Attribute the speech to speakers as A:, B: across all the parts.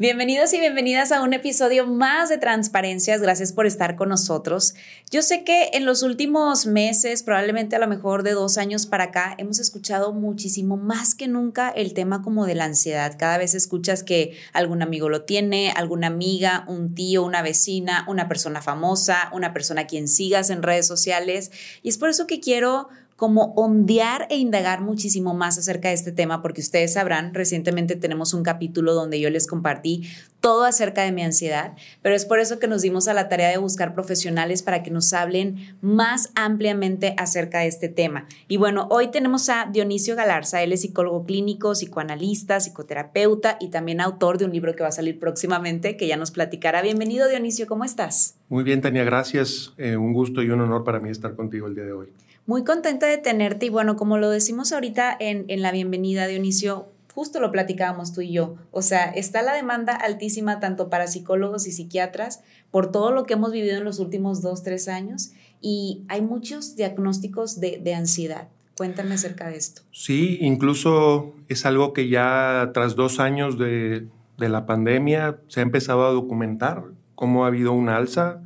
A: Bienvenidos y bienvenidas a un episodio más de Transparencias. Gracias por estar con nosotros. Yo sé que en los últimos meses, probablemente a lo mejor de dos años para acá, hemos escuchado muchísimo más que nunca el tema como de la ansiedad. Cada vez escuchas que algún amigo lo tiene, alguna amiga, un tío, una vecina, una persona famosa, una persona a quien sigas en redes sociales. Y es por eso que quiero como ondear e indagar muchísimo más acerca de este tema, porque ustedes sabrán, recientemente tenemos un capítulo donde yo les compartí todo acerca de mi ansiedad, pero es por eso que nos dimos a la tarea de buscar profesionales para que nos hablen más ampliamente acerca de este tema. Y bueno, hoy tenemos a Dionisio Galarza, él es psicólogo clínico, psicoanalista, psicoterapeuta y también autor de un libro que va a salir próximamente, que ya nos platicará. Bienvenido Dionisio, ¿cómo estás?
B: Muy bien, Tania, gracias. Eh, un gusto y un honor para mí estar contigo el día de hoy.
A: Muy contenta de tenerte y bueno, como lo decimos ahorita en, en la bienvenida, Dionisio, justo lo platicábamos tú y yo. O sea, está la demanda altísima tanto para psicólogos y psiquiatras por todo lo que hemos vivido en los últimos dos, tres años y hay muchos diagnósticos de, de ansiedad. Cuéntame acerca de esto.
B: Sí, incluso es algo que ya tras dos años de, de la pandemia se ha empezado a documentar cómo ha habido un alza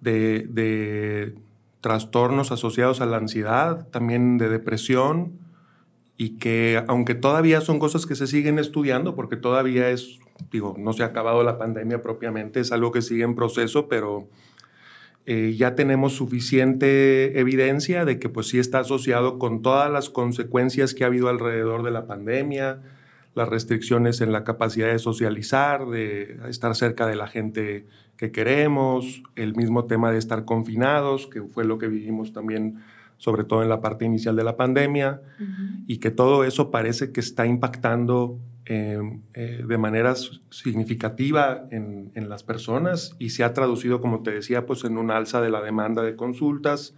B: de, de trastornos asociados a la ansiedad, también de depresión, y que aunque todavía son cosas que se siguen estudiando, porque todavía es, digo, no se ha acabado la pandemia propiamente, es algo que sigue en proceso, pero eh, ya tenemos suficiente evidencia de que pues sí está asociado con todas las consecuencias que ha habido alrededor de la pandemia, las restricciones en la capacidad de socializar, de estar cerca de la gente que queremos, el mismo tema de estar confinados, que fue lo que vivimos también sobre todo en la parte inicial de la pandemia, y que todo eso parece que está impactando eh, eh, de manera significativa en, en, las personas y se ha traducido, como te decía, pues en un alza de la demanda de consultas,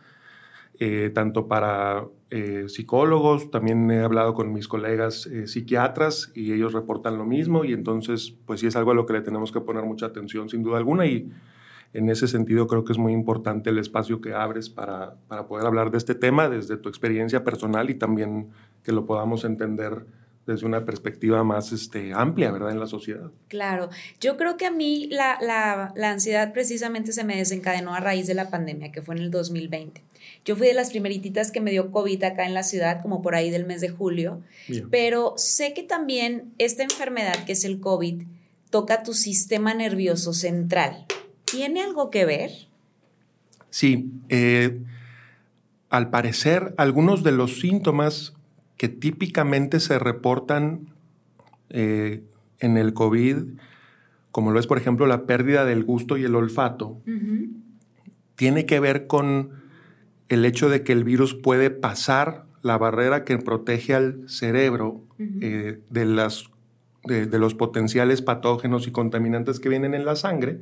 B: eh, tanto para eh, psicólogos, también he hablado con mis colegas eh, psiquiatras y ellos reportan lo mismo y entonces pues sí es algo a lo que le tenemos que poner mucha atención sin duda alguna y en ese sentido creo que es muy importante el espacio que abres para, para poder hablar de este tema desde tu experiencia personal y también que lo podamos entender desde una perspectiva más este, amplia, ¿verdad?, en la sociedad.
A: Claro, yo creo que a mí la, la, la, ansiedad precisamente se me desencadenó a raíz de la pandemia, que fue en el 2020. Yo fui de las primeritas que me dio COVID acá en la ciudad, como por ahí del mes de julio, Bien. pero sé que también esta enfermedad, que es el COVID, toca tu sistema nervioso central. ¿Tiene algo que ver?
B: Sí, eh, al parecer algunos de los síntomas que típicamente se reportan eh, en el COVID, como lo es, por ejemplo, la pérdida del gusto y el olfato, uh -huh. tiene que ver con el hecho de que el virus puede pasar la barrera que protege al cerebro uh -huh. eh, de, las, de, de, los potenciales patógenos y contaminantes que vienen en la sangre.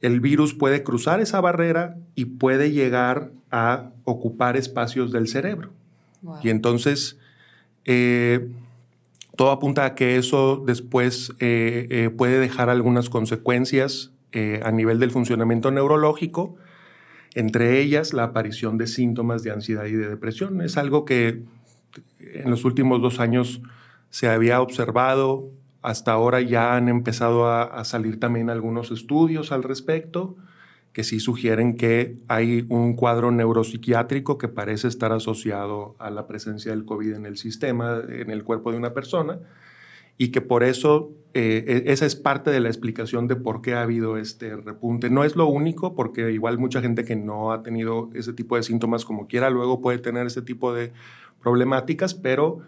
B: El virus puede cruzar esa barrera y puede llegar a ocupar espacios del cerebro. Y entonces, eh, todo apunta a que eso después eh, eh, puede dejar algunas consecuencias a nivel del funcionamiento neurológico, entre ellas la aparición de síntomas de ansiedad y de depresión. Es algo que en los últimos dos años se había observado, hasta ahora ya han empezado a salir también algunos estudios al respecto que sí sugieren que hay un cuadro neuropsiquiátrico que parece estar asociado a la presencia del COVID en el sistema, en el cuerpo de una persona, y que por eso eh, esa es parte de la explicación de por qué ha habido este repunte. No es lo único, porque igual mucha gente que no ha tenido ese tipo de síntomas como quiera, luego puede tener ese tipo de problemáticas, pero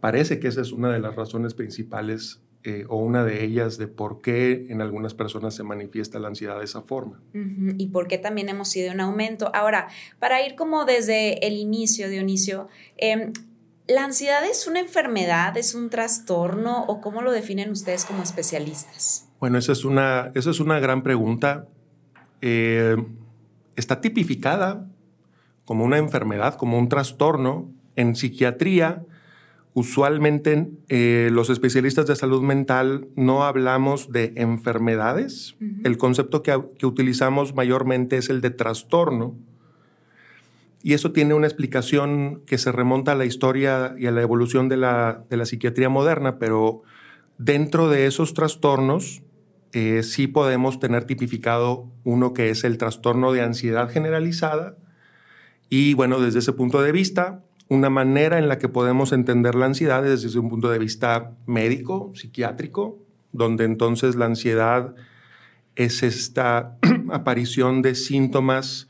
B: parece que esa es una de las razones principales eh, o una de ellas de por qué en algunas personas se manifiesta la ansiedad de esa forma.
A: Uh -huh. Y por qué también hemos sido un aumento. Ahora, para ir como desde el inicio, Dionisio, eh, ¿La ansiedad es una enfermedad, es un trastorno o cómo lo definen ustedes como especialistas?
B: Bueno, esa es una, esa es una gran pregunta. Eh, está tipificada como una enfermedad, como un trastorno en psiquiatría. Usualmente eh, los especialistas de salud mental no hablamos de enfermedades. El concepto que, que utilizamos mayormente es el de trastorno y eso tiene una explicación que se remonta a la historia y a la evolución de la, psiquiatría moderna, pero dentro de esos trastornos eh, sí podemos tener tipificado uno que es el trastorno de ansiedad generalizada. Y bueno, desde ese punto de vista, una manera en la que podemos entender la ansiedad es desde un punto de vista médico, psiquiátrico, donde entonces la ansiedad es esta aparición de síntomas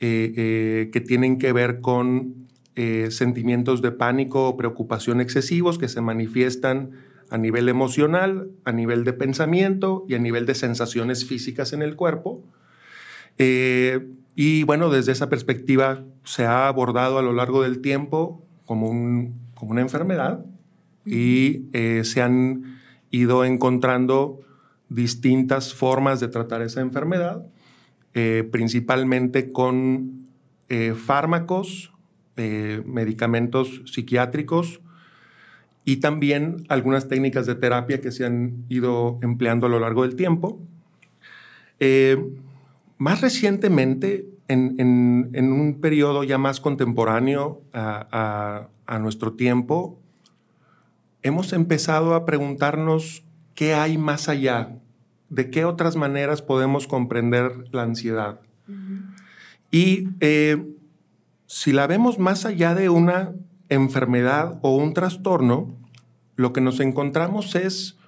B: eh, eh, que tienen que ver con eh, sentimientos de pánico o preocupación excesivos que se manifiestan a nivel emocional, a nivel de pensamiento y a nivel de sensaciones físicas en el cuerpo. Y bueno, desde esa perspectiva se ha abordado a lo largo del tiempo como, como una enfermedad y se han ido encontrando distintas formas de tratar esa enfermedad eh, principalmente con eh, fármacos, eh, medicamentos psiquiátricos y también algunas técnicas de terapia que se han ido empleando a lo largo del tiempo. Más recientemente, en, un periodo ya más contemporáneo a nuestro tiempo, hemos empezado a preguntarnos qué hay más allá de qué otras maneras podemos comprender la ansiedad. Y eh, si la vemos más allá de una enfermedad o un trastorno, lo que nos encontramos es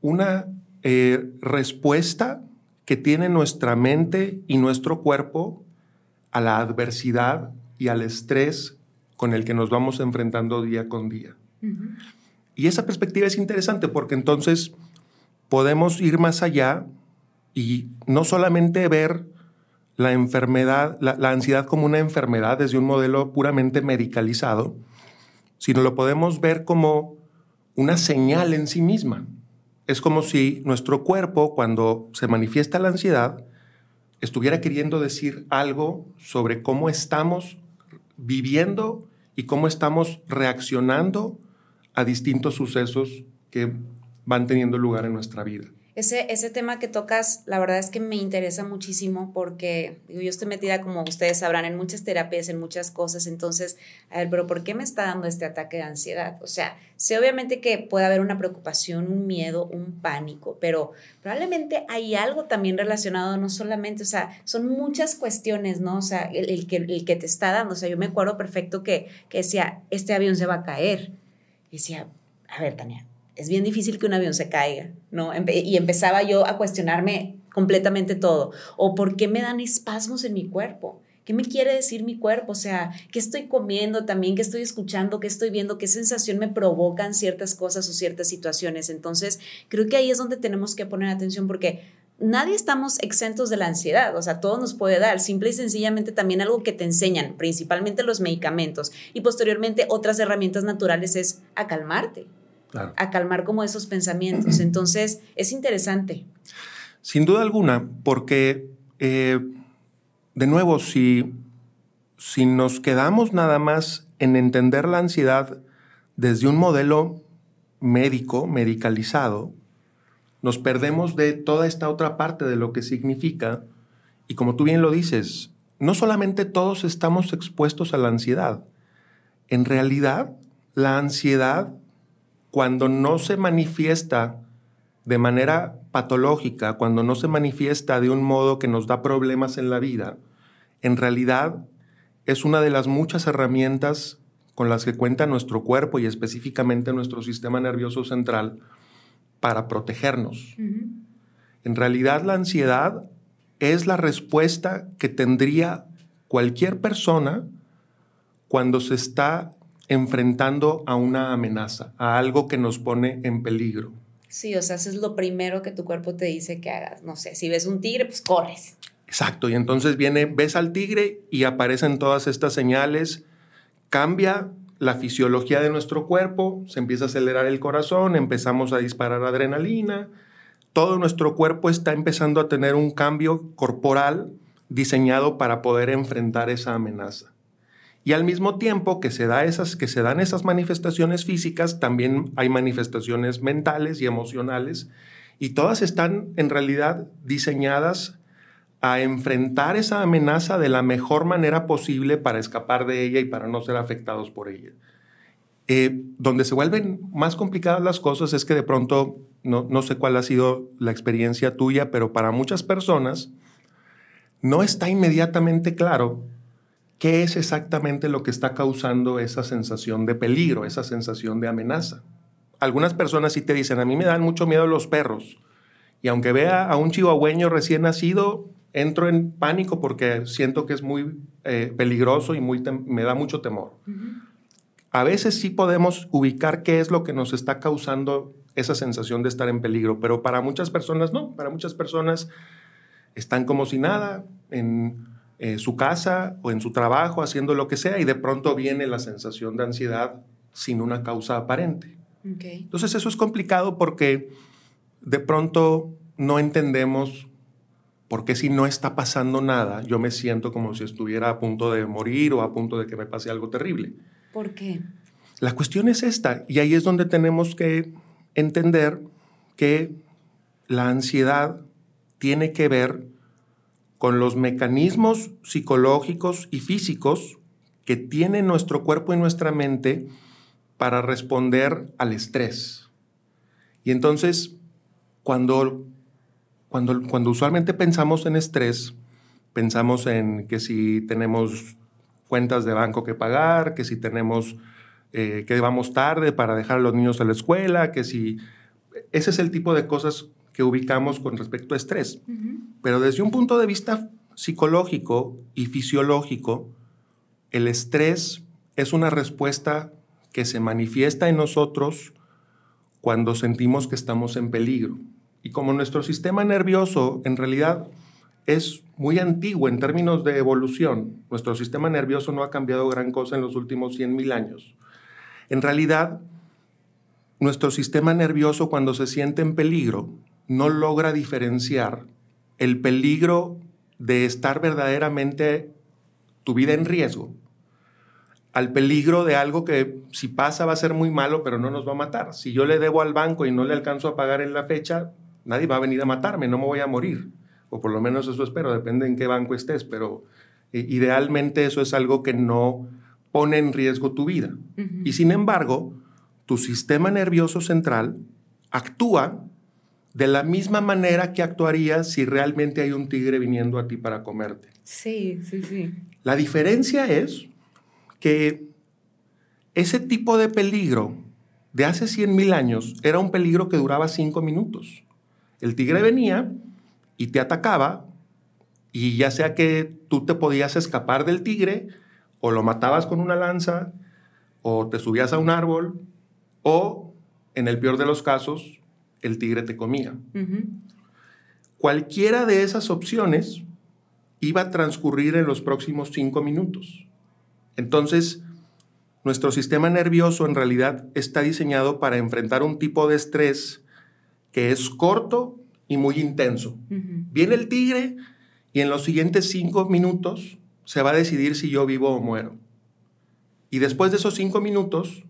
B: una eh, respuesta que tiene nuestra mente y nuestro cuerpo a la adversidad y al estrés con el que nos vamos enfrentando día con día. Y esa perspectiva es interesante porque entonces podemos ir más allá y no solamente ver la enfermedad, la, ansiedad como una enfermedad desde un modelo puramente medicalizado, sino lo podemos ver como una señal en sí misma. Es como si nuestro cuerpo, cuando se manifiesta la ansiedad, estuviera queriendo decir algo sobre cómo estamos viviendo y cómo estamos reaccionando a distintos sucesos que van teniendo lugar en nuestra vida.
A: Ese, ese tema que tocas, la verdad es que me interesa muchísimo porque digo, yo estoy metida, como ustedes sabrán, en muchas terapias, en muchas cosas. Entonces, a ver, pero ¿por qué me está dando este ataque de ansiedad? O sea, sé obviamente que puede haber una preocupación, un miedo, un pánico, pero probablemente hay algo también relacionado, no solamente, o sea, son muchas cuestiones, ¿no? O sea, el, que, el que te está dando. O sea, yo me acuerdo perfecto que, que decía, este avión se va a caer. Y decía, a ver, Tania, es bien difícil que un avión se caiga, ¿no? y empezaba yo a cuestionarme completamente todo. ¿O por qué me dan espasmos en mi cuerpo? ¿Qué me quiere decir mi cuerpo? O sea, ¿qué estoy comiendo también? ¿Qué estoy escuchando? ¿Qué estoy viendo? ¿Qué sensación me provocan ciertas cosas o ciertas situaciones? Entonces, creo que ahí es donde tenemos que poner atención porque nadie estamos exentos de la ansiedad, o sea, todo nos puede dar, simple y sencillamente también algo que te enseñan, principalmente los medicamentos y posteriormente otras herramientas naturales es a calmarte a calmar como esos pensamientos. Entonces, es interesante.
B: Sin duda alguna, porque, eh, de nuevo, si, si nos quedamos nada más en entender la ansiedad desde un modelo médico, medicalizado, nos perdemos de toda esta otra parte de lo que significa. Y como tú bien lo dices, no solamente todos estamos expuestos a la ansiedad. En realidad, la ansiedad cuando no se manifiesta de manera patológica, cuando no se manifiesta de un modo que nos da problemas en la vida, en realidad es una de las muchas herramientas con las que cuenta nuestro cuerpo y específicamente nuestro sistema nervioso central para protegernos. En realidad la ansiedad es la respuesta que tendría cualquier persona cuando se está enfrentando a una amenaza, a algo que nos pone en peligro.
A: Sí, o sea, eso es lo primero que tu cuerpo te dice que hagas. No sé, si ves un tigre, pues corres.
B: Exacto, y entonces viene, ves al tigre y aparecen todas estas señales, cambia la fisiología de nuestro cuerpo, se empieza a acelerar el corazón, empezamos a disparar adrenalina, todo nuestro cuerpo está empezando a tener un cambio corporal diseñado para poder enfrentar esa amenaza. Y al mismo tiempo que se, da esas, que se dan esas manifestaciones físicas, también hay manifestaciones mentales y emocionales, y todas están en realidad diseñadas a enfrentar esa amenaza de la mejor manera posible para escapar de ella y para no ser afectados por ella. Eh, donde se vuelven más complicadas las cosas es que de pronto, no, no sé cuál ha sido la experiencia tuya, pero para muchas personas no está inmediatamente claro qué es exactamente lo que está causando esa sensación de peligro, esa sensación de amenaza. Algunas personas sí te dicen, a mí me dan mucho miedo los perros. Y aunque vea a un chihuahueño recién nacido, entro en pánico porque siento que es muy eh, peligroso y muy me da mucho temor. A veces sí podemos ubicar qué es lo que nos está causando esa sensación de estar en peligro, pero para muchas personas no. Para muchas personas están como si nada en eh, su casa o en su trabajo haciendo lo que sea y de pronto viene la sensación de ansiedad sin una causa aparente. Entonces eso es complicado porque de pronto no entendemos por qué si no está pasando nada, yo me siento como si estuviera a punto de morir o a punto de que me pase algo terrible.
A: ¿Por qué?
B: La cuestión es esta, y ahí es donde tenemos que entender que la ansiedad tiene que ver con los mecanismos psicológicos y físicos que tiene nuestro cuerpo y nuestra mente para responder al estrés. Y entonces, cuando, cuando, cuando usualmente pensamos en estrés, pensamos en que si tenemos cuentas de banco que pagar, que si tenemos eh, que vamos tarde para dejar a los niños a la escuela, que si... Ese es el tipo de cosas que ubicamos con respecto a estrés. Pero desde un punto de vista psicológico y fisiológico, el estrés es una respuesta que se manifiesta en nosotros cuando sentimos que estamos en peligro. Y como nuestro sistema nervioso en realidad es muy antiguo en términos de evolución, nuestro sistema nervioso no ha cambiado gran cosa en los últimos 100.000 años. En realidad, nuestro sistema nervioso cuando se siente en peligro no logra diferenciar el peligro de estar verdaderamente tu vida en riesgo al peligro de algo que si pasa va a ser muy malo, pero no nos va a matar. Si yo le debo al banco y no le alcanzo a pagar en la fecha, nadie va a venir a matarme, no me voy a morir. O por lo menos eso espero, depende en qué banco estés, pero eh, idealmente eso es algo que no pone en riesgo tu vida. Y sin embargo, tu sistema nervioso central actúa de la misma manera que actuaría si realmente hay un tigre viniendo a ti para comerte.
A: Sí, sí, sí.
B: La diferencia es que ese tipo de peligro de hace 100.000 años era un peligro que duraba cinco minutos. El tigre venía y te atacaba y ya sea que tú te podías escapar del tigre o lo matabas con una lanza o te subías a un árbol o en el peor de los casos el tigre te comía. Cualquiera de esas opciones iba a transcurrir en los próximos cinco minutos. Entonces, nuestro sistema nervioso en realidad está diseñado para enfrentar un tipo de estrés que es corto y muy intenso. Viene el tigre y en los siguientes cinco minutos se va a decidir si yo vivo o muero. Y después de esos cinco minutos,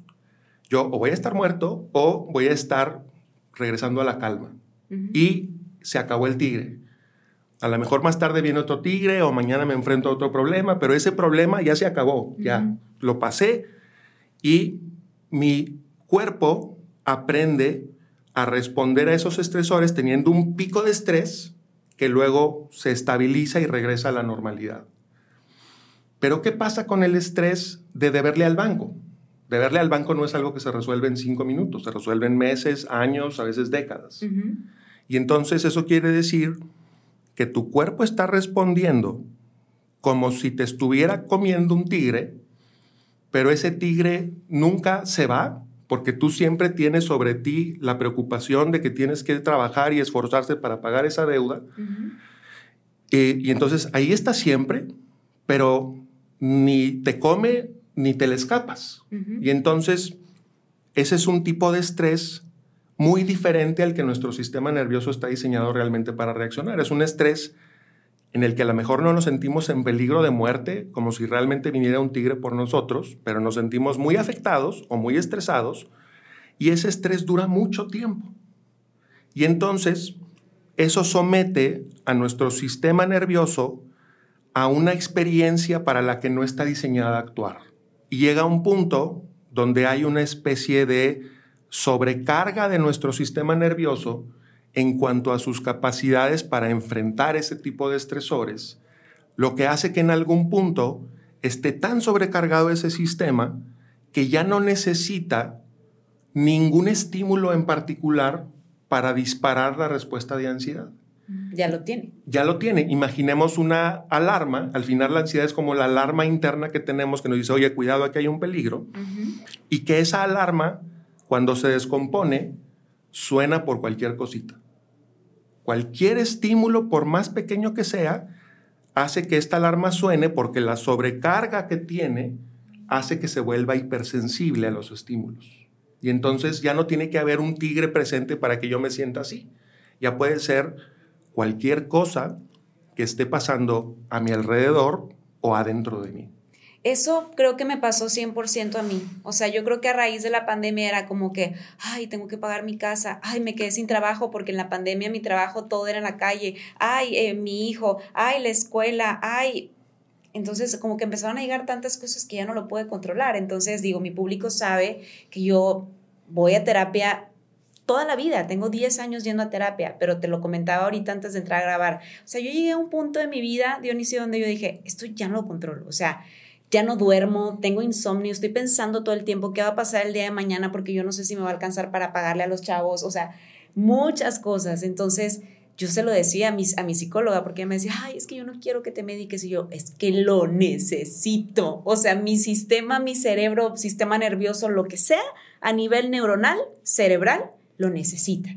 B: yo o voy a estar muerto o voy a estar regresando a la calma. Y se acabó el tigre. A lo mejor más tarde viene otro tigre o mañana me enfrento a otro problema, pero ese problema ya se acabó, ya lo pasé y mi cuerpo aprende a responder a esos estresores teniendo un pico de estrés que luego se estabiliza y regresa a la normalidad. Pero ¿qué pasa con el estrés de deberle al banco? Deberle al banco no es algo que se resuelve en cinco minutos, se resuelve en meses, años, a veces décadas. Y entonces eso quiere decir que tu cuerpo está respondiendo como si te estuviera comiendo un tigre, pero ese tigre nunca se va porque tú siempre tienes sobre ti la preocupación de que tienes que trabajar y esforzarse para pagar esa deuda. Eh, y entonces ahí está siempre, pero ni te come ni te le escapas. Y entonces, ese es un tipo de estrés muy diferente al que nuestro sistema nervioso está diseñado realmente para reaccionar. Es un estrés en el que a lo mejor no nos sentimos en peligro de muerte, como si realmente viniera un tigre por nosotros, pero nos sentimos muy afectados o muy estresados, y ese estrés dura mucho tiempo. Y entonces, eso somete a nuestro sistema nervioso a una experiencia para la que no está diseñada a actuar. Y llega un punto donde hay una especie de sobrecarga de nuestro sistema nervioso en cuanto a sus capacidades para enfrentar ese tipo de estresores, lo que hace que en algún punto esté tan sobrecargado ese sistema que ya no necesita ningún estímulo en particular para disparar la respuesta de ansiedad.
A: Ya lo tiene.
B: Ya lo tiene. Imaginemos una alarma. Al final la ansiedad es como la alarma interna que tenemos que nos dice, oye, cuidado, aquí hay un peligro. Y que esa alarma, cuando se descompone, suena por cualquier cosita. Cualquier estímulo, por más pequeño que sea, hace que esta alarma suene porque la sobrecarga que tiene hace que se vuelva hipersensible a los estímulos. Y entonces ya no tiene que haber un tigre presente para que yo me sienta así. Ya puede ser cualquier cosa que esté pasando a mi alrededor o adentro de mí.
A: Eso creo que me pasó 100% a mí. O sea, yo creo que a raíz de la pandemia era como que, ay, tengo que pagar mi casa, ay, me quedé sin trabajo porque en la pandemia mi trabajo todo era en la calle, ay, eh, mi hijo, ay, la escuela, ay. Entonces, como que empezaron a llegar tantas cosas que ya no lo pude controlar. Entonces, digo, mi público sabe que yo voy a terapia toda la vida, tengo 10 años yendo a terapia, pero te lo comentaba ahorita antes de entrar a grabar. O sea, yo llegué a un punto de mi vida, Dionisio, donde yo dije, esto ya no lo controlo, o sea, ya no duermo, tengo insomnio, estoy pensando todo el tiempo qué va a pasar el día de mañana porque yo no sé si me va a alcanzar para pagarle a los chavos, o sea, muchas cosas. Entonces, yo se lo decía a mi, a mi psicóloga porque me decía, ay, es que yo no quiero que te mediques y yo, es que lo necesito. O sea, mi sistema, mi cerebro, sistema nervioso, lo que sea, a nivel neuronal, cerebral, lo necesita.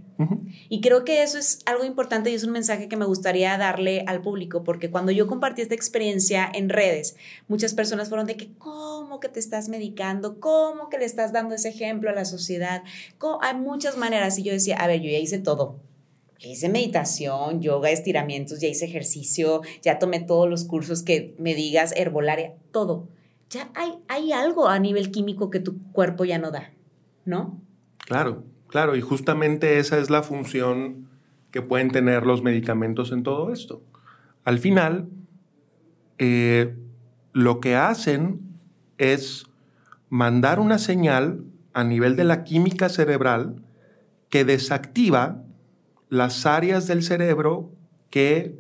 A: Y creo que eso es algo importante y es un mensaje que me gustaría darle al público, porque cuando yo compartí esta experiencia en redes, muchas personas fueron de que, ¿cómo que te estás medicando? ¿Cómo que le estás dando ese ejemplo a la sociedad? Hay muchas maneras y yo decía, a ver, yo ya hice todo. hice meditación, yoga, estiramientos, ya hice ejercicio, ya tomé todos los cursos que me digas, herbolaria, todo. Ya hay, hay algo a nivel químico que tu cuerpo ya no da, ¿no?
B: Claro. Claro, y justamente esa es la función que pueden tener los medicamentos en todo esto. Al final, eh, lo que hacen es mandar una señal a nivel de la química cerebral que desactiva las áreas del cerebro que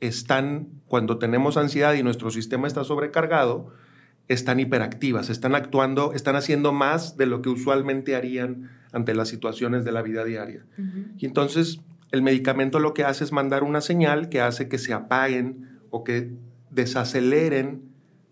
B: están, cuando tenemos ansiedad y nuestro sistema está sobrecargado, están hiperactivas, están actuando, están haciendo más de lo que usualmente harían ante las situaciones de la vida diaria. Y entonces el medicamento lo que hace es mandar una señal que hace que se apaguen o que desaceleren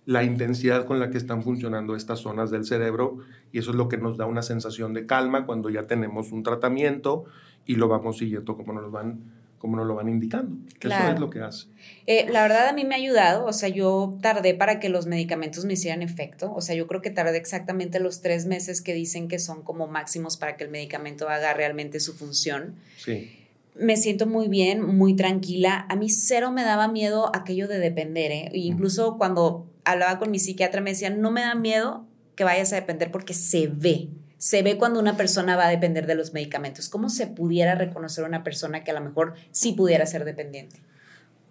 B: la intensidad con la que están funcionando estas zonas del cerebro y eso es lo que nos da una sensación de calma cuando ya tenemos un tratamiento y lo vamos siguiendo como nos van como nos lo van indicando. Eso es lo que hace.
A: Eh, la verdad a mí me ha ayudado, o sea, yo tardé para que los medicamentos me hicieran efecto, o sea, yo creo que tardé exactamente los tres meses que dicen que son como máximos para que el medicamento haga realmente su función.
B: Sí.
A: Me siento muy bien, muy tranquila. A mí cero me daba miedo aquello de depender, ¿eh? incluso cuando hablaba con mi psiquiatra me decía, no me da miedo que vayas a depender porque se ve se ve cuando una persona va a depender de los medicamentos. ¿Cómo se pudiera reconocer una persona que a lo mejor sí pudiera ser dependiente?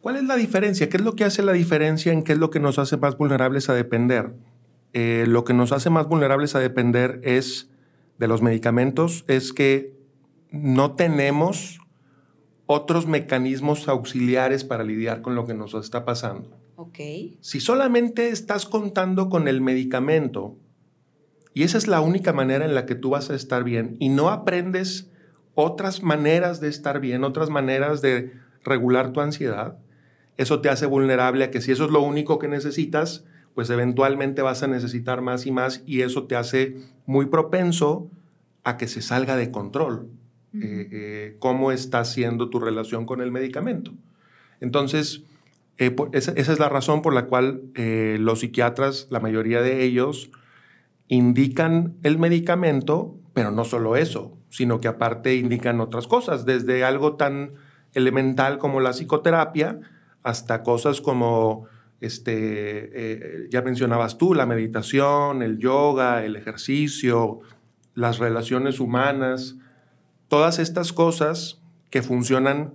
B: ¿Cuál es la diferencia? ¿Qué es lo que hace la diferencia en qué es lo que nos hace más vulnerables a depender? Eh, lo que nos hace más vulnerables a depender es de los medicamentos, es que no tenemos otros mecanismos auxiliares para lidiar con lo que nos está pasando.
A: Ok.
B: Si solamente estás contando con el medicamento y esa es la única manera en la que tú vas a estar bien y no aprendes otras maneras de estar bien, otras maneras de regular tu ansiedad. Eso te hace vulnerable a que si eso es lo único que necesitas, pues eventualmente vas a necesitar más y más y eso te hace muy propenso a que se salga de control eh, eh, cómo está siendo tu relación con el medicamento. Entonces, Eh, esa, es la razón por la cual los psiquiatras, la mayoría de ellos, indican el medicamento, pero no solo eso, sino que aparte indican otras cosas, desde algo tan elemental como la psicoterapia hasta cosas como, este, eh, ya mencionabas tú, la meditación, el yoga, el ejercicio, las relaciones humanas, todas estas cosas que funcionan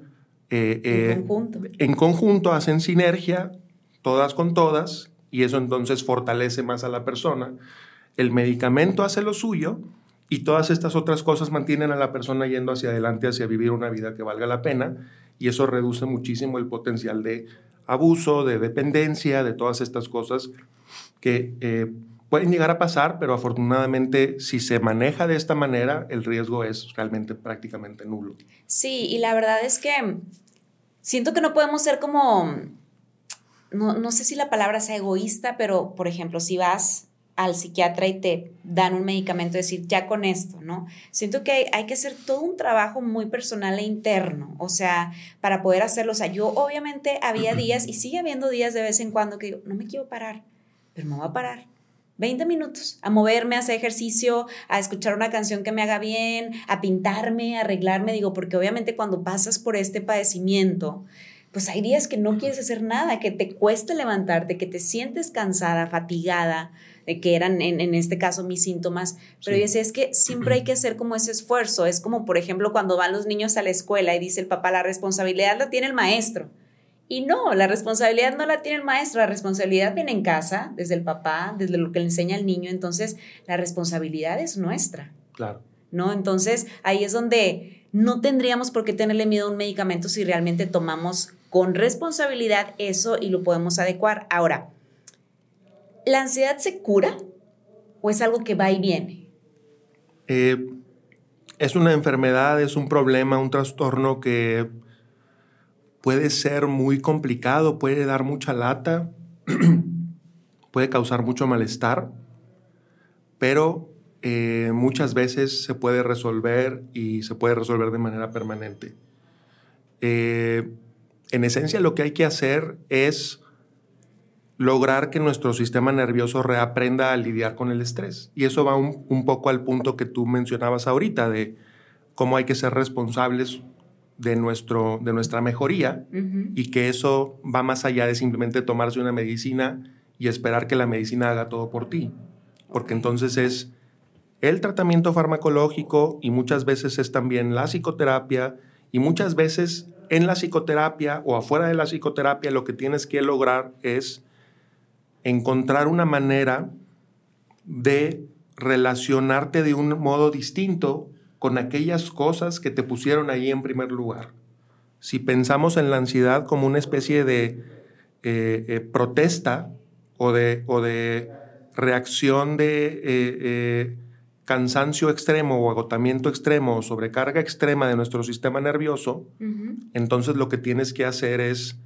A: eh, en, eh, conjunto.
B: en conjunto, hacen sinergia, todas con todas, y eso entonces fortalece más a la persona. El medicamento hace lo suyo y todas estas otras cosas mantienen a la persona yendo hacia adelante, hacia vivir una vida que valga la pena, y eso reduce muchísimo el potencial de abuso, de dependencia, de todas estas cosas que eh, pueden llegar a pasar, pero afortunadamente si se maneja de esta manera, el riesgo es realmente prácticamente nulo.
A: Sí, y la verdad es que siento que no podemos ser como, no, no sé si la palabra sea egoísta, pero por ejemplo, si vas al psiquiatra y te dan un medicamento, decir, ya con esto, ¿no? Siento que hay, que hacer todo un trabajo muy personal e interno, o sea, para poder hacerlo. O sea, yo obviamente había días y sigue habiendo días de vez en cuando que digo, no me quiero parar, pero me voy a parar 20 minutos a moverme, a hacer ejercicio, a escuchar una canción que me haga bien, a pintarme, a arreglarme, digo, porque obviamente cuando pasas por este padecimiento, pues hay días que no quieres hacer nada, que te cueste levantarte, que te sientes cansada, fatigada, de que eran en, este caso mis síntomas, pero yo decía, es que siempre hay que hacer como ese esfuerzo, es como por ejemplo cuando van los niños a la escuela y dice el papá, la responsabilidad la tiene el maestro. Y no, la responsabilidad no la tiene el maestro, la responsabilidad viene en casa, desde el papá, desde lo que le enseña al niño, entonces la responsabilidad es nuestra.
B: Claro.
A: ¿No? Entonces ahí es donde no tendríamos por qué tenerle miedo a un medicamento si realmente tomamos con responsabilidad eso y lo podemos adecuar. Ahora, ¿la ansiedad se cura o es algo que va y viene?
B: Eh, es una enfermedad, es un problema, un trastorno que puede ser muy complicado, puede dar mucha lata, puede causar mucho malestar, pero eh, muchas veces se puede resolver y se puede resolver de manera permanente. Eh, en esencia lo que hay que hacer es lograr que nuestro sistema nervioso reaprenda a lidiar con el estrés. Y eso va un, un poco al punto que tú mencionabas ahorita de cómo hay que ser responsables de, nuestro, de nuestra mejoría y que eso va más allá de simplemente tomarse una medicina y esperar que la medicina haga todo por ti. Porque entonces es el tratamiento farmacológico y muchas veces es también la psicoterapia y muchas veces en la psicoterapia o afuera de la psicoterapia lo que tienes que lograr es encontrar una manera de relacionarte de un modo distinto con aquellas cosas que te pusieron ahí en primer lugar. Si pensamos en la ansiedad como una especie de eh, eh, protesta o de, o de, reacción de eh, cansancio extremo o agotamiento extremo o sobrecarga extrema de nuestro sistema nervioso, entonces lo que tienes que hacer es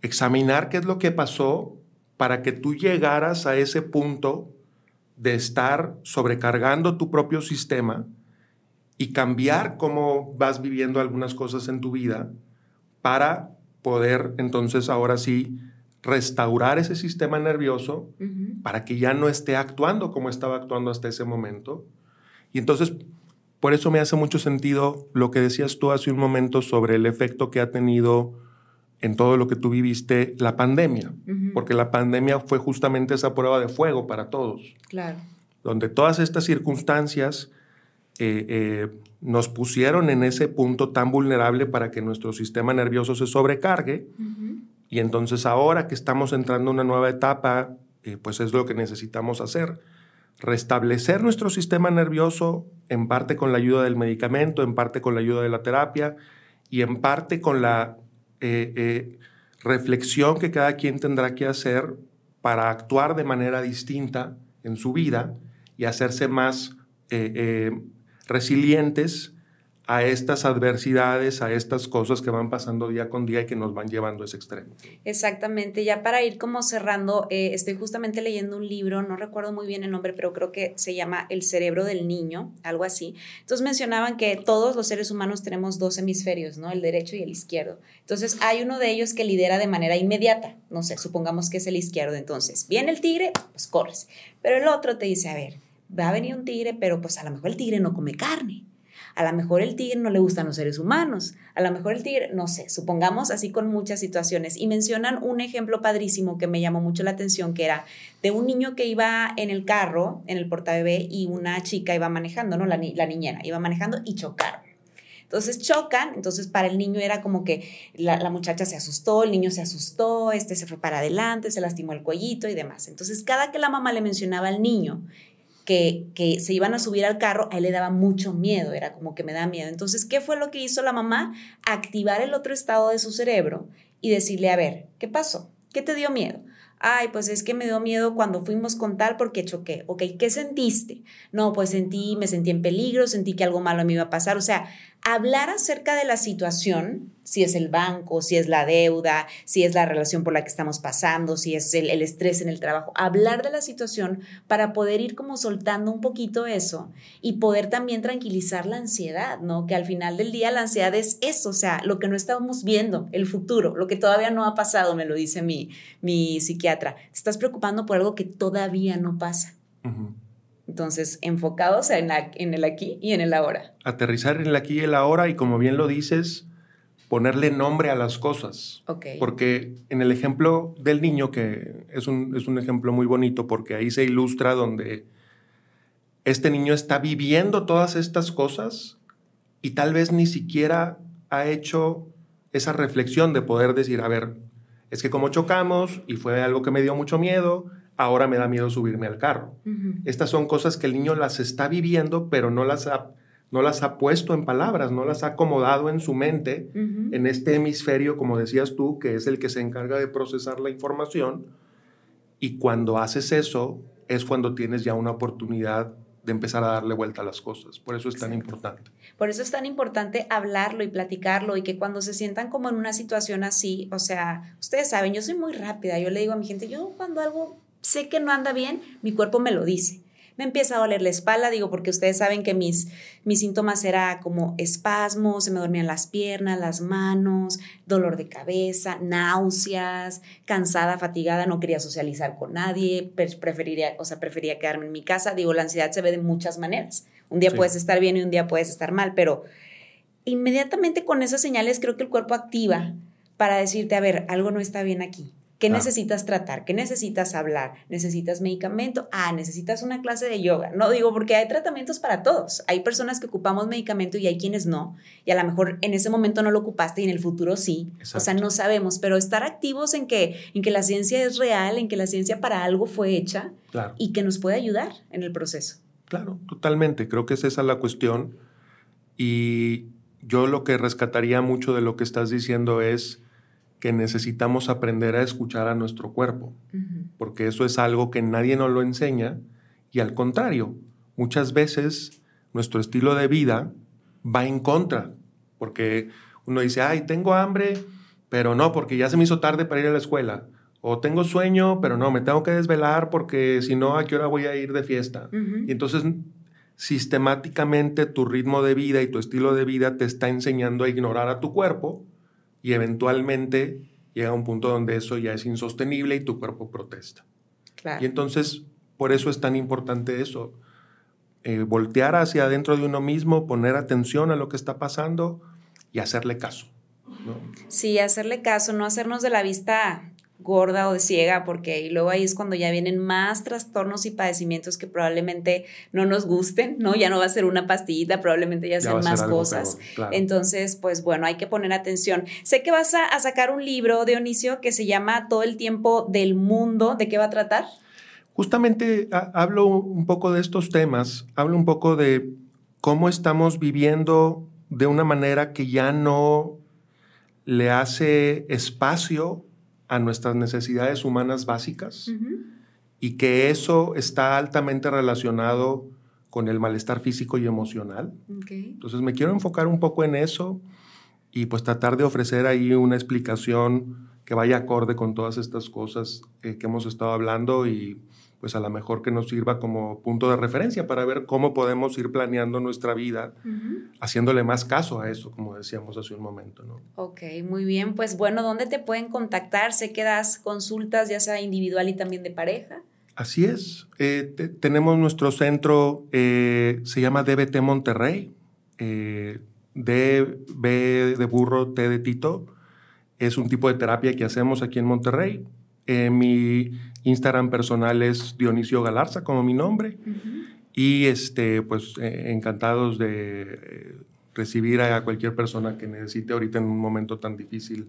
B: examinar qué es lo que pasó para que tú llegaras a ese punto de estar sobrecargando tu propio sistema y cambiar cómo vas viviendo algunas cosas en tu vida para poder entonces ahora sí restaurar ese sistema nervioso para que ya no esté actuando como estaba actuando hasta ese momento. Y entonces, por eso me hace mucho sentido lo que decías tú hace un momento sobre el efecto que ha tenido en todo lo que tú viviste la pandemia, porque la pandemia fue justamente esa prueba de fuego para todos.
A: Claro.
B: Donde todas estas circunstancias eh, eh, nos pusieron en ese punto tan vulnerable para que nuestro sistema nervioso se sobrecargue. Y entonces ahora que estamos entrando en una nueva etapa, eh, pues es lo que necesitamos hacer. Restablecer nuestro sistema nervioso, en parte con la ayuda del medicamento, en parte con la ayuda de la terapia y en parte con la reflexión que cada quien tendrá que hacer para actuar de manera distinta en su vida y hacerse más resilientes a estas adversidades, a estas cosas que van pasando día con día y que nos van llevando a ese extremo.
A: Exactamente, ya para ir como cerrando, eh, estoy justamente leyendo un libro, no recuerdo muy bien el nombre, pero creo que se llama El cerebro del niño, algo así. Entonces mencionaban que todos los seres humanos tenemos dos hemisferios, ¿no? El derecho y el izquierdo. Entonces hay uno de ellos que lidera de manera inmediata, no sé, supongamos que es el izquierdo, entonces viene el tigre, pues corres, pero el otro te dice, a ver, va a venir un tigre, pero pues a lo mejor el tigre no come carne a lo mejor el tigre no le gustan los seres humanos, a lo mejor el tigre, no sé, supongamos así con muchas situaciones. Y mencionan un ejemplo padrísimo que me llamó mucho la atención, que era de un niño que iba en el carro, en el portabebé, y una chica iba manejando, ¿no? La, niñera iba manejando y chocaron. Entonces chocan, entonces para el niño era como que la, la, muchacha se asustó, el niño se asustó, este se fue para adelante, se lastimó el cuellito y demás. Entonces cada que la mamá le mencionaba al niño que, que, se iban a subir al carro, a él le daba mucho miedo, era como que me da miedo. Entonces, ¿qué fue lo que hizo la mamá? Activar el otro estado de su cerebro y decirle, a ver, ¿qué pasó? ¿Qué te dio miedo? Ay, pues es que me dio miedo cuando fuimos con tal porque choqué. Ok, ¿qué sentiste? No, pues sentí, me sentí en peligro, sentí que algo malo me iba a pasar. O sea, hablar acerca de la situación, si es el banco, si es la deuda, si es la relación por la que estamos pasando, si es el, estrés en el trabajo, hablar de la situación para poder ir como soltando un poquito eso y poder también tranquilizar la ansiedad, ¿no? Que al final del día la ansiedad es eso, o sea, lo que no estamos viendo, el futuro, lo que todavía no ha pasado, me lo dice mi, mi psiquiatra. Te estás preocupando por algo que todavía no pasa. Entonces, enfocados en, en, el aquí y en el ahora.
B: Aterrizar en el aquí y el ahora y como bien lo dices, ponerle nombre a las cosas. Porque en el ejemplo del niño, que es un, es un ejemplo muy bonito porque ahí se ilustra donde este niño está viviendo todas estas cosas y tal vez ni siquiera ha hecho esa reflexión de poder decir, a ver, es que como chocamos y fue algo que me dio mucho miedo, ahora me da miedo subirme al carro. Estas son cosas que el niño las está viviendo, pero no las ha, no las ha puesto en palabras, no las ha acomodado en su mente, en este hemisferio, como decías tú, que es el que se encarga de procesar la información. Y cuando haces eso, es cuando tienes ya una oportunidad de empezar a darle vuelta a las cosas. Por eso es tan importante.
A: Por eso es tan importante hablarlo y platicarlo y que cuando se sientan como en una situación así, o sea, ustedes saben, yo soy muy rápida, yo le digo a mi gente, yo cuando algo sé que no anda bien, mi cuerpo me lo dice. Me empieza a doler la espalda, digo, porque ustedes saben que mis, mis síntomas era como espasmos, se me dormían las piernas, las manos, dolor de cabeza, náuseas, cansada, fatigada, no quería socializar con nadie, preferiría, o sea, prefería quedarme en mi casa. Digo, la ansiedad se ve de muchas maneras. Un día puedes estar bien y un día puedes estar mal, pero inmediatamente con esas señales creo que el cuerpo activa para decirte, a ver, algo no está bien aquí ¿Qué necesitas tratar? ¿Qué necesitas hablar? ¿Necesitas medicamento? Ah, necesitas una clase de yoga. No digo porque hay tratamientos para todos. Hay personas que ocupamos medicamento y hay quienes no. Y a lo mejor en ese momento no lo ocupaste y en el futuro sí. O sea, no sabemos, pero estar activos en que, en que la ciencia es real, en que la ciencia para algo fue hecha y que nos puede ayudar en el proceso.
B: Claro, totalmente. Creo que es esa la cuestión. Y yo lo que rescataría mucho de lo que estás diciendo es que necesitamos aprender a escuchar a nuestro cuerpo, porque eso es algo que nadie nos lo enseña y al contrario, muchas veces nuestro estilo de vida va en contra, porque uno dice, ay, tengo hambre, pero no, porque ya se me hizo tarde para ir a la escuela. O tengo sueño, pero no, me tengo que desvelar porque si no, ¿a qué hora voy a ir de fiesta? Y entonces, sistemáticamente tu ritmo de vida y tu estilo de vida te está enseñando a ignorar a tu cuerpo y eventualmente llega un punto donde eso ya es insostenible y tu cuerpo protesta. Y entonces, por eso es tan importante eso, eh, voltear hacia adentro de uno mismo, poner atención a lo que está pasando y hacerle caso.
A: Sí, hacerle caso, no hacernos de la vista gorda o de ciega, porque y luego ahí es cuando ya vienen más trastornos y padecimientos que probablemente no nos gusten, ¿no? Ya no va a ser una pastillita, probablemente ya, sean más cosas. Entonces, pues bueno, hay que poner atención. Sé que vas a, sacar un libro, Dionisio, que se llama Todo el tiempo del mundo. ¿De qué va a tratar?
B: Justamente hablo un poco de estos temas, hablo un poco de cómo estamos viviendo de una manera que ya no le hace espacio a nuestras necesidades humanas básicas y que eso está altamente relacionado con el malestar físico y emocional. Entonces me quiero enfocar un poco en eso y pues tratar de ofrecer ahí una explicación que vaya acorde con todas estas cosas eh, que hemos estado hablando y pues a lo mejor que nos sirva como punto de referencia para ver cómo podemos ir planeando nuestra vida, haciéndole más caso a eso, como decíamos hace un momento. ¿no?
A: Ok, muy bien. Pues bueno, ¿dónde te pueden contactar? Sé que das consultas, ya sea individual y también de pareja.
B: Así es. Eh, tenemos nuestro centro, eh, se llama DBT Monterrey, eh, DB de burro, T de Tito. Es un tipo de terapia que hacemos aquí en Monterrey. Eh, mi Instagram personal es Dionisio Galarza, como mi nombre. Y este, pues encantados de recibir a cualquier persona que necesite ahorita en un momento tan difícil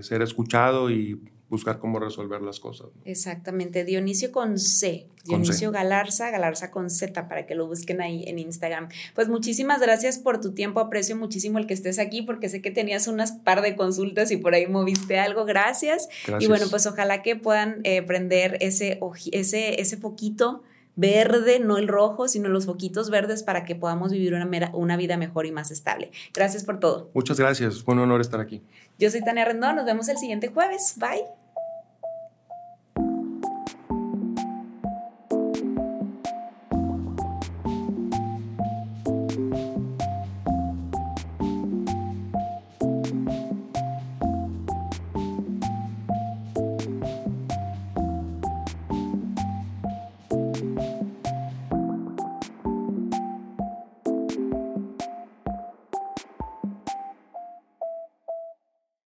B: ser escuchado y buscar cómo resolver las cosas.
A: Exactamente. Dionisio con C. Dionisio Galarza, Galarza con Z, para que lo busquen ahí en Instagram. Pues muchísimas gracias por tu tiempo. Aprecio muchísimo el que estés aquí porque sé que tenías unas par de consultas y por ahí moviste algo. Gracias. Y bueno, pues ojalá que puedan eh, prender ese, ese, ese foquito verde, no el rojo, sino los foquitos verdes para que podamos vivir una, una vida mejor y más estable. Gracias por todo.
B: Muchas gracias. Fue un honor estar aquí.
A: Yo soy Tania Rendón. Nos vemos el siguiente jueves. Bye.